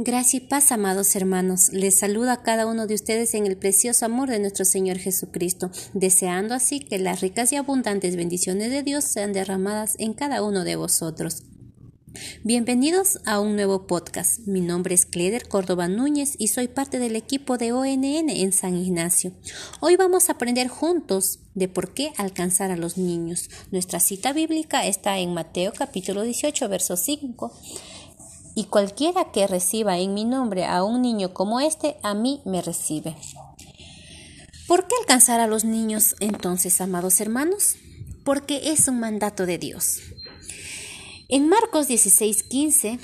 Gracia y paz, amados hermanos. Les saluda a cada uno de ustedes en el precioso amor de nuestro Señor Jesucristo, deseando así que las ricas y abundantes bendiciones de Dios sean derramadas en cada uno de vosotros. Bienvenidos a un nuevo podcast. Mi nombre es Cleder Córdoba Núñez y soy parte del equipo de ONN en San Ignacio. Hoy vamos a aprender juntos de por qué alcanzar a los niños. Nuestra cita bíblica está en Mateo capítulo 18, verso 5 y cualquiera que reciba en mi nombre a un niño como este, a mí me recibe. ¿Por qué alcanzar a los niños entonces, amados hermanos? Porque es un mandato de Dios. En Marcos 16:15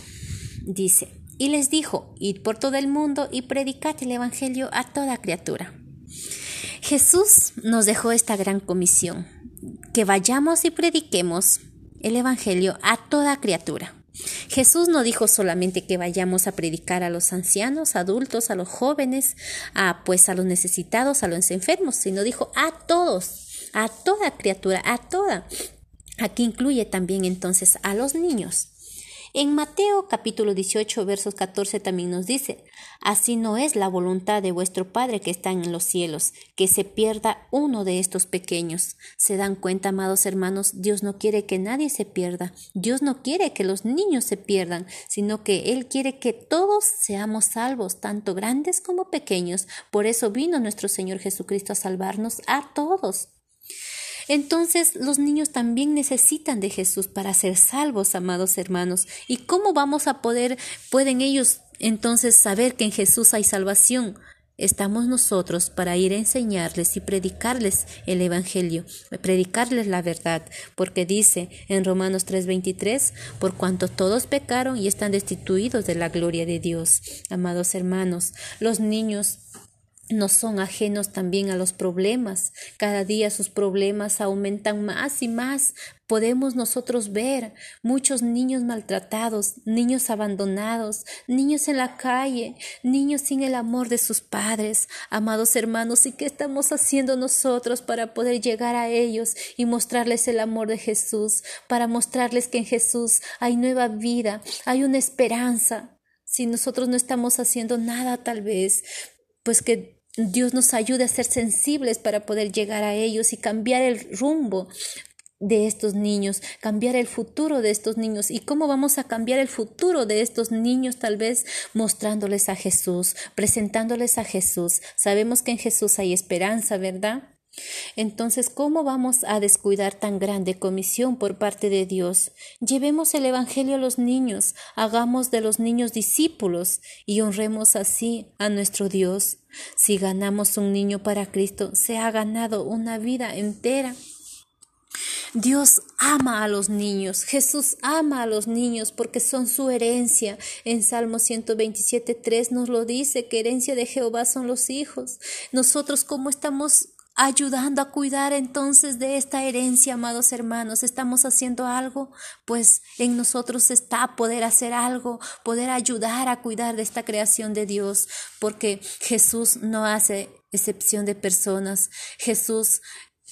dice, y les dijo, id por todo el mundo y predicad el Evangelio a toda criatura. Jesús nos dejó esta gran comisión, que vayamos y prediquemos el Evangelio a toda criatura. Jesús no dijo solamente que vayamos a predicar a los ancianos, adultos, a los jóvenes, a pues a los necesitados, a los enfermos, sino dijo a todos, a toda criatura, a toda. Aquí incluye también entonces a los niños. En Mateo capítulo 18 versos 14 también nos dice, Así no es la voluntad de vuestro Padre que está en los cielos, que se pierda uno de estos pequeños. ¿Se dan cuenta, amados hermanos? Dios no quiere que nadie se pierda. Dios no quiere que los niños se pierdan, sino que Él quiere que todos seamos salvos, tanto grandes como pequeños. Por eso vino nuestro Señor Jesucristo a salvarnos a todos. Entonces los niños también necesitan de Jesús para ser salvos, amados hermanos. ¿Y cómo vamos a poder, pueden ellos entonces saber que en Jesús hay salvación? Estamos nosotros para ir a enseñarles y predicarles el Evangelio, predicarles la verdad, porque dice en Romanos 3:23, por cuanto todos pecaron y están destituidos de la gloria de Dios. Amados hermanos, los niños no son ajenos también a los problemas. Cada día sus problemas aumentan más y más. Podemos nosotros ver muchos niños maltratados, niños abandonados, niños en la calle, niños sin el amor de sus padres. Amados hermanos, ¿y qué estamos haciendo nosotros para poder llegar a ellos y mostrarles el amor de Jesús? Para mostrarles que en Jesús hay nueva vida, hay una esperanza. Si nosotros no estamos haciendo nada tal vez, pues que Dios nos ayude a ser sensibles para poder llegar a ellos y cambiar el rumbo de estos niños, cambiar el futuro de estos niños. ¿Y cómo vamos a cambiar el futuro de estos niños? Tal vez mostrándoles a Jesús, presentándoles a Jesús. Sabemos que en Jesús hay esperanza, ¿verdad? Entonces, ¿cómo vamos a descuidar tan grande comisión por parte de Dios? Llevemos el Evangelio a los niños, hagamos de los niños discípulos y honremos así a nuestro Dios. Si ganamos un niño para Cristo, se ha ganado una vida entera. Dios ama a los niños, Jesús ama a los niños porque son su herencia. En Salmo 127.3 nos lo dice que herencia de Jehová son los hijos. Nosotros, ¿cómo estamos ayudando a cuidar entonces de esta herencia, amados hermanos. Estamos haciendo algo, pues en nosotros está poder hacer algo, poder ayudar a cuidar de esta creación de Dios, porque Jesús no hace excepción de personas. Jesús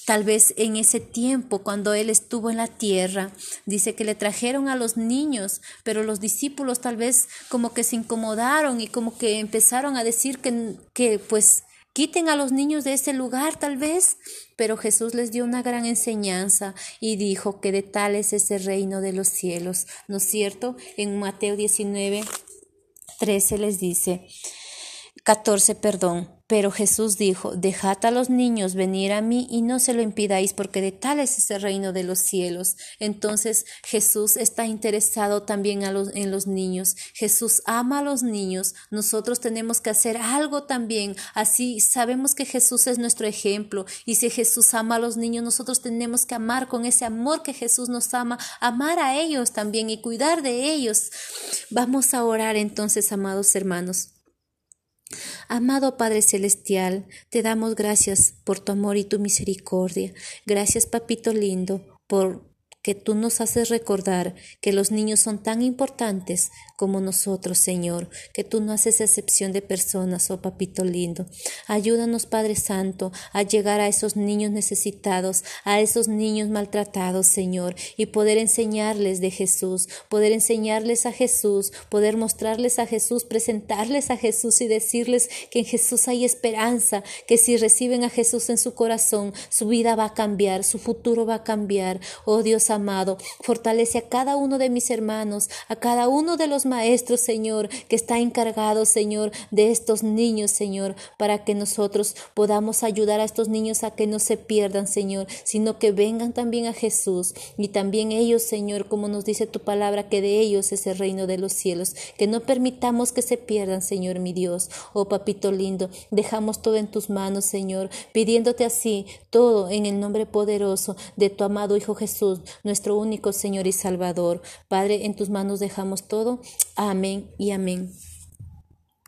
Tal vez en ese tiempo, cuando Él estuvo en la tierra, dice que le trajeron a los niños, pero los discípulos tal vez como que se incomodaron y como que empezaron a decir que, que pues Quiten a los niños de ese lugar tal vez, pero Jesús les dio una gran enseñanza y dijo que de tal es ese reino de los cielos, ¿no es cierto? En Mateo 19, 13 les dice, 14, perdón, pero Jesús dijo, Dejad a los niños venir a mí y no se lo impidáis, porque de tal es ese reino de los cielos. Entonces Jesús está interesado también en los niños. Jesús ama a los niños. Nosotros tenemos que hacer algo también. Así sabemos que Jesús es nuestro ejemplo. Y si Jesús ama a los niños, nosotros tenemos que amar con ese amor que Jesús nos ama, amar a ellos también y cuidar de ellos. Vamos a orar entonces, amados hermanos. Amado Padre Celestial, te damos gracias por tu amor y tu misericordia. Gracias, Papito lindo, por que tú nos haces recordar que los niños son tan importantes como nosotros, Señor, que tú no haces excepción de personas, oh papito lindo. Ayúdanos, Padre Santo, a llegar a esos niños necesitados, a esos niños maltratados, Señor, y poder enseñarles de Jesús, poder enseñarles a Jesús, poder mostrarles a Jesús, presentarles a Jesús y decirles que en Jesús hay esperanza, que si reciben a Jesús en su corazón, su vida va a cambiar, su futuro va a cambiar. Oh Dios amado, fortalece a cada uno de mis hermanos, a cada uno de los maestros, Señor, que está encargado, Señor, de estos niños, Señor, para que nosotros podamos ayudar a estos niños a que no se pierdan, Señor, sino que vengan también a Jesús. Y también ellos, Señor, como nos dice tu palabra, que de ellos es el reino de los cielos, que no permitamos que se pierdan, Señor, mi Dios. Oh papito lindo, dejamos todo en tus manos, Señor, pidiéndote así todo en el nombre poderoso de tu amado Hijo Jesús, nuestro único Señor y Salvador. Padre, en tus manos dejamos todo. Amén y amén.